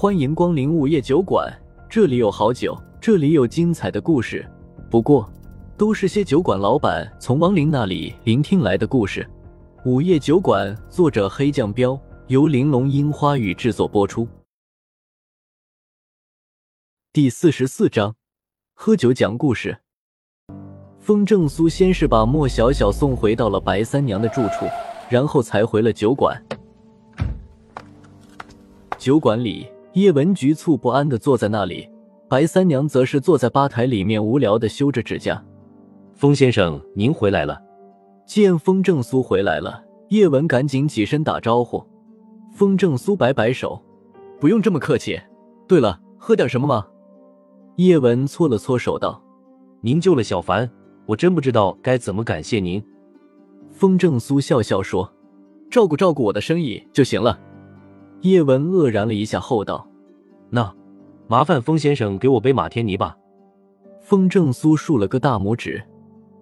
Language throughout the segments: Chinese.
欢迎光临午夜酒馆，这里有好酒，这里有精彩的故事。不过，都是些酒馆老板从亡灵那里聆听来的故事。午夜酒馆，作者黑酱标，由玲珑樱花雨制作播出。第四十四章，喝酒讲故事。风正苏先是把莫小小送回到了白三娘的住处，然后才回了酒馆。酒馆里，叶文局促不安的坐在那里，白三娘则是坐在吧台里面无聊的修着指甲。风先生，您回来了。见风正苏回来了，叶文赶紧起身打招呼。风正苏摆摆手：“不用这么客气。对了，喝点什么吗？”叶文搓了搓手道：“您救了小凡，我真不知道该怎么感谢您。”风正苏笑笑说：“照顾照顾我的生意就行了。”叶文愕然了一下，后道：“那，麻烦风先生给我杯马天尼吧。”风正苏竖了个大拇指：“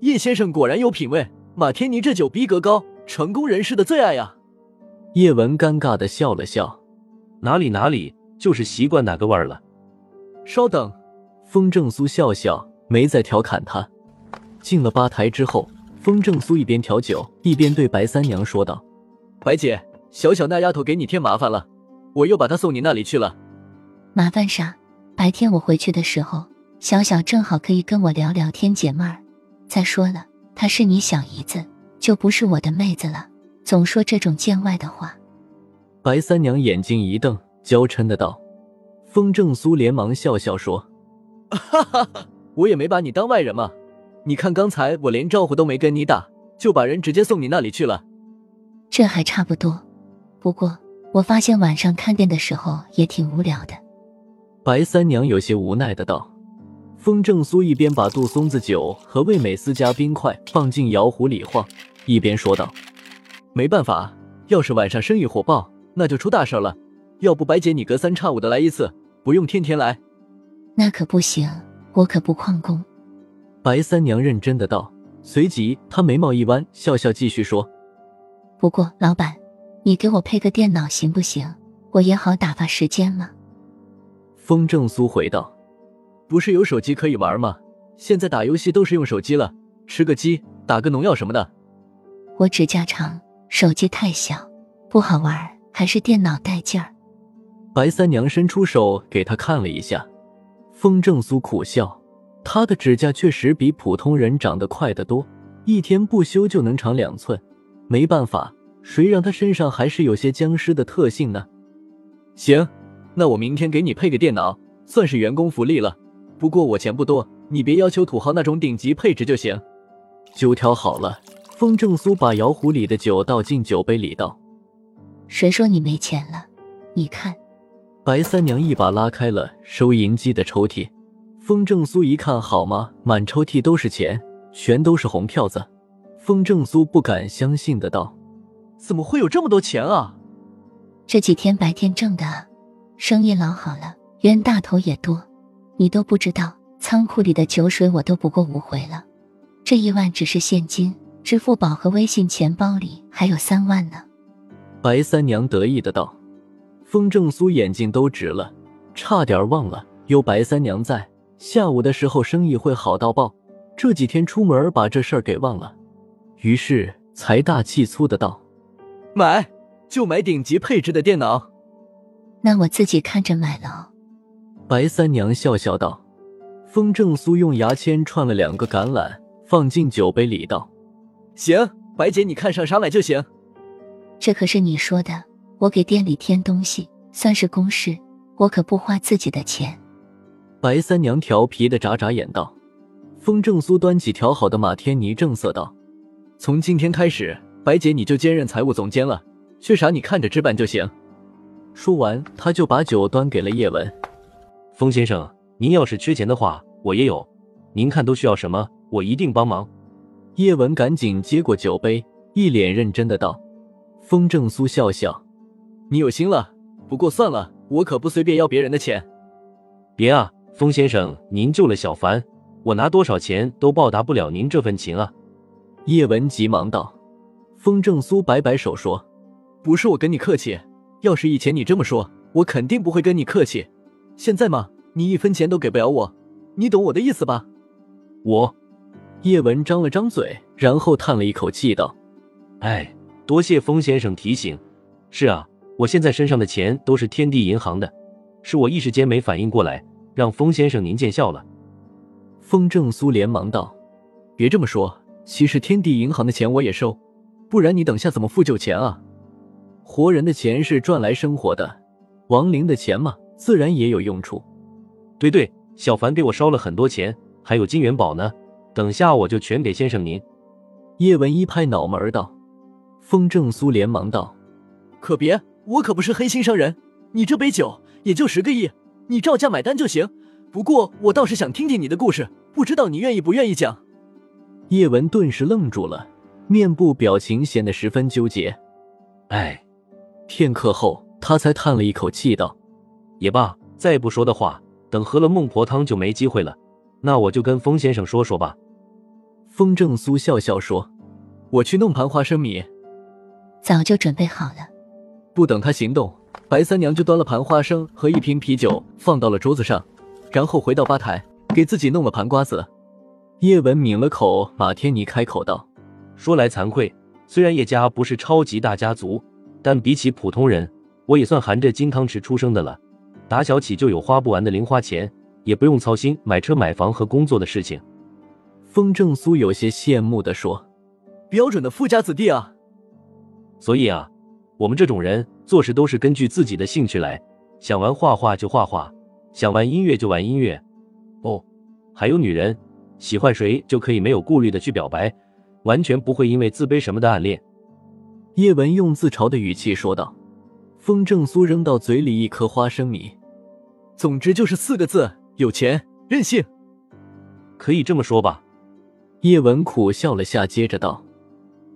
叶先生果然有品味，马天尼这酒逼格高，成功人士的最爱呀。”叶文尴尬的笑了笑：“哪里哪里，就是习惯哪个味儿了。”稍等，风正苏笑笑，没再调侃他。进了吧台之后，风正苏一边调酒，一边对白三娘说道：“白姐。”小小那丫头给你添麻烦了，我又把她送你那里去了。麻烦啥？白天我回去的时候，小小正好可以跟我聊聊天，解闷儿。再说了，她是你小姨子，就不是我的妹子了，总说这种见外的话。白三娘眼睛一瞪，娇嗔的道：“风正苏连忙笑笑说：哈哈哈，我也没把你当外人嘛。你看刚才我连招呼都没跟你打，就把人直接送你那里去了。这还差不多。”不过，我发现晚上看店的时候也挺无聊的。白三娘有些无奈的道。风正苏一边把杜松子酒和味美思加冰块放进摇壶里晃，一边说道：“没办法，要是晚上生意火爆，那就出大事了。要不白姐你隔三差五的来一次，不用天天来。”那可不行，我可不旷工。白三娘认真的道，随即她眉毛一弯，笑笑继续说：“不过老板。”你给我配个电脑行不行？我也好打发时间嘛。风正苏回道：“不是有手机可以玩吗？现在打游戏都是用手机了，吃个鸡，打个农药什么的。”我指甲长，手机太小，不好玩，还是电脑带劲儿。白三娘伸出手给他看了一下，风正苏苦笑，他的指甲确实比普通人长得快得多，一天不修就能长两寸。没办法。谁让他身上还是有些僵尸的特性呢？行，那我明天给你配个电脑，算是员工福利了。不过我钱不多，你别要求土豪那种顶级配置就行。酒调好了，风正苏把摇壶里的酒倒进酒杯里，道：“谁说你没钱了？你看。”白三娘一把拉开了收银机的抽屉，风正苏一看，好吗？满抽屉都是钱，全都是红票子。风正苏不敢相信的道。怎么会有这么多钱啊？这几天白天挣的，生意老好了，冤大头也多。你都不知道，仓库里的酒水我都不过五回了。这一万只是现金，支付宝和微信钱包里还有三万呢。白三娘得意的道。风正苏眼睛都直了，差点忘了有白三娘在，下午的时候生意会好到爆。这几天出门把这事儿给忘了，于是财大气粗的道。买就买顶级配置的电脑，那我自己看着买了。白三娘笑笑道。风正苏用牙签串了两个橄榄，放进酒杯里道：“行，白姐你看上啥买就行。”这可是你说的，我给店里添东西算是公事，我可不花自己的钱。白三娘调皮的眨眨眼道。风正苏端起调好的马天尼，正色道：“从今天开始。”白姐，你就兼任财务总监了，缺啥你看着置办就行。说完，他就把酒端给了叶文。风先生，您要是缺钱的话，我也有。您看都需要什么，我一定帮忙。叶文赶紧接过酒杯，一脸认真的道。风正苏笑笑：“你有心了，不过算了，我可不随便要别人的钱。”别啊，风先生，您救了小凡，我拿多少钱都报答不了您这份情啊。叶文急忙道。风正苏摆摆手说：“不是我跟你客气，要是以前你这么说，我肯定不会跟你客气。现在嘛，你一分钱都给不了我，你懂我的意思吧？我，叶文张了张嘴，然后叹了一口气道：“哎，多谢风先生提醒。是啊，我现在身上的钱都是天地银行的，是我一时间没反应过来，让风先生您见笑了。”风正苏连忙道：“别这么说，其实天地银行的钱我也收，不然你等下怎么付酒钱啊？活人的钱是赚来生活的，亡灵的钱嘛，自然也有用处。对对，小凡给我烧了很多钱，还有金元宝呢，等下我就全给先生您。”叶文一拍脑门道：“风正苏连忙道，可别，我可不是黑心商人，你这杯酒也就十个亿，你照价买单就行。”不过我倒是想听听你的故事，不知道你愿意不愿意讲。叶文顿时愣住了，面部表情显得十分纠结。哎，片刻后，他才叹了一口气道：“也罢，再不说的话，等喝了孟婆汤就没机会了。那我就跟风先生说说吧。”风正苏笑笑说：“我去弄盘花生米，早就准备好了。”不等他行动，白三娘就端了盘花生和一瓶啤酒放到了桌子上。然后回到吧台，给自己弄了盘瓜子。叶文抿了口马天尼，开口道：“说来惭愧，虽然叶家不是超级大家族，但比起普通人，我也算含着金汤匙出生的了。打小起就有花不完的零花钱，也不用操心买车买房和工作的事情。”风正苏有些羡慕的说：“标准的富家子弟啊！所以啊，我们这种人做事都是根据自己的兴趣来，想玩画画就画画。”想玩音乐就玩音乐，哦，还有女人，喜欢谁就可以没有顾虑的去表白，完全不会因为自卑什么的暗恋。叶文用自嘲的语气说道。风正苏扔到嘴里一颗花生米，总之就是四个字：有钱任性。可以这么说吧。叶文苦笑了下，接着道：“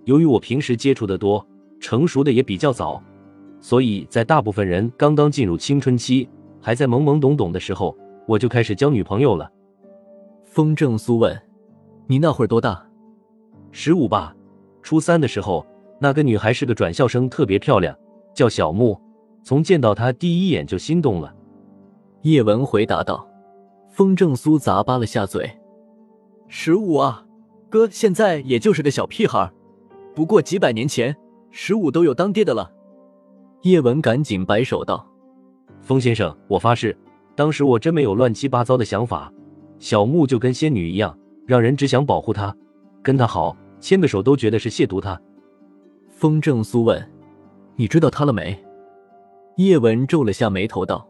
由于我平时接触的多，成熟的也比较早，所以在大部分人刚刚进入青春期。”还在懵懵懂懂的时候，我就开始交女朋友了。风正苏问：“你那会儿多大？”“十五吧。初三的时候，那个女孩是个转校生，特别漂亮，叫小木。从见到她第一眼就心动了。”叶文回答道。风正苏咂巴了下嘴：“十五啊，哥现在也就是个小屁孩。不过几百年前，十五都有当爹的了。”叶文赶紧摆手道。风先生，我发誓，当时我真没有乱七八糟的想法。小木就跟仙女一样，让人只想保护她，跟她好，牵个手都觉得是亵渎他。风正苏问：“你追到他了没？”叶文皱了下眉头道：“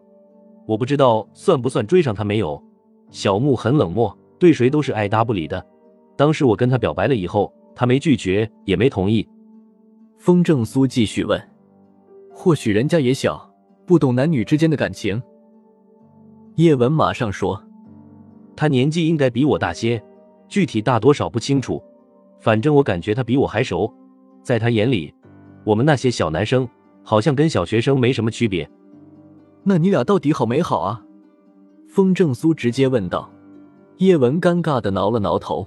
我不知道算不算追上他没有。小木很冷漠，对谁都是爱搭不理的。当时我跟他表白了以后，他没拒绝，也没同意。”风正苏继续问：“或许人家也小。”不懂男女之间的感情，叶文马上说：“他年纪应该比我大些，具体大多少不清楚。反正我感觉他比我还熟。在他眼里，我们那些小男生好像跟小学生没什么区别。那你俩到底好没好啊？”风正苏直接问道。叶文尴尬的挠了挠头：“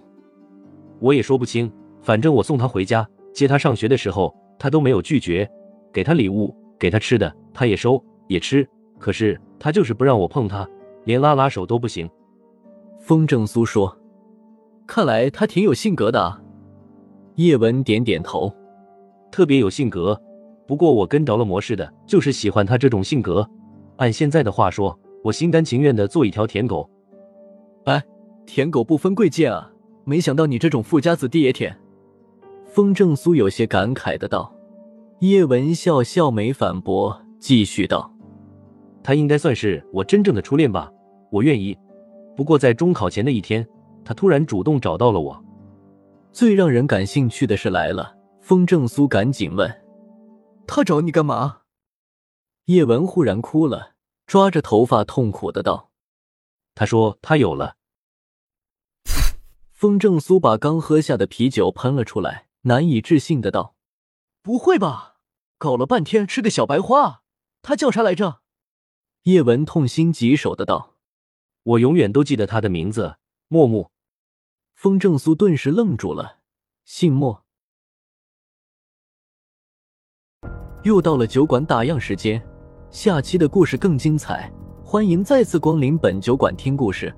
我也说不清。反正我送他回家，接他上学的时候，他都没有拒绝，给他礼物，给他吃的。”他也收也吃，可是他就是不让我碰他，连拉拉手都不行。风正苏说：“看来他挺有性格的啊。”叶文点点头：“特别有性格，不过我跟着了魔似的，就是喜欢他这种性格。按现在的话说，我心甘情愿的做一条舔狗。”哎，舔狗不分贵贱啊！没想到你这种富家子弟也舔。风正苏有些感慨的道。叶文笑笑没反驳。继续道：“他应该算是我真正的初恋吧，我愿意。不过在中考前的一天，他突然主动找到了我。最让人感兴趣的事来了。”风正苏赶紧问：“他找你干嘛？”叶文忽然哭了，抓着头发痛苦的道：“他说他有了。”风正苏把刚喝下的啤酒喷了出来，难以置信的道：“不会吧？搞了半天是个小白花。”他叫啥来着？叶文痛心疾首的道：“我永远都记得他的名字，默默。”风正苏顿时愣住了，姓莫。又到了酒馆打烊时间，下期的故事更精彩，欢迎再次光临本酒馆听故事。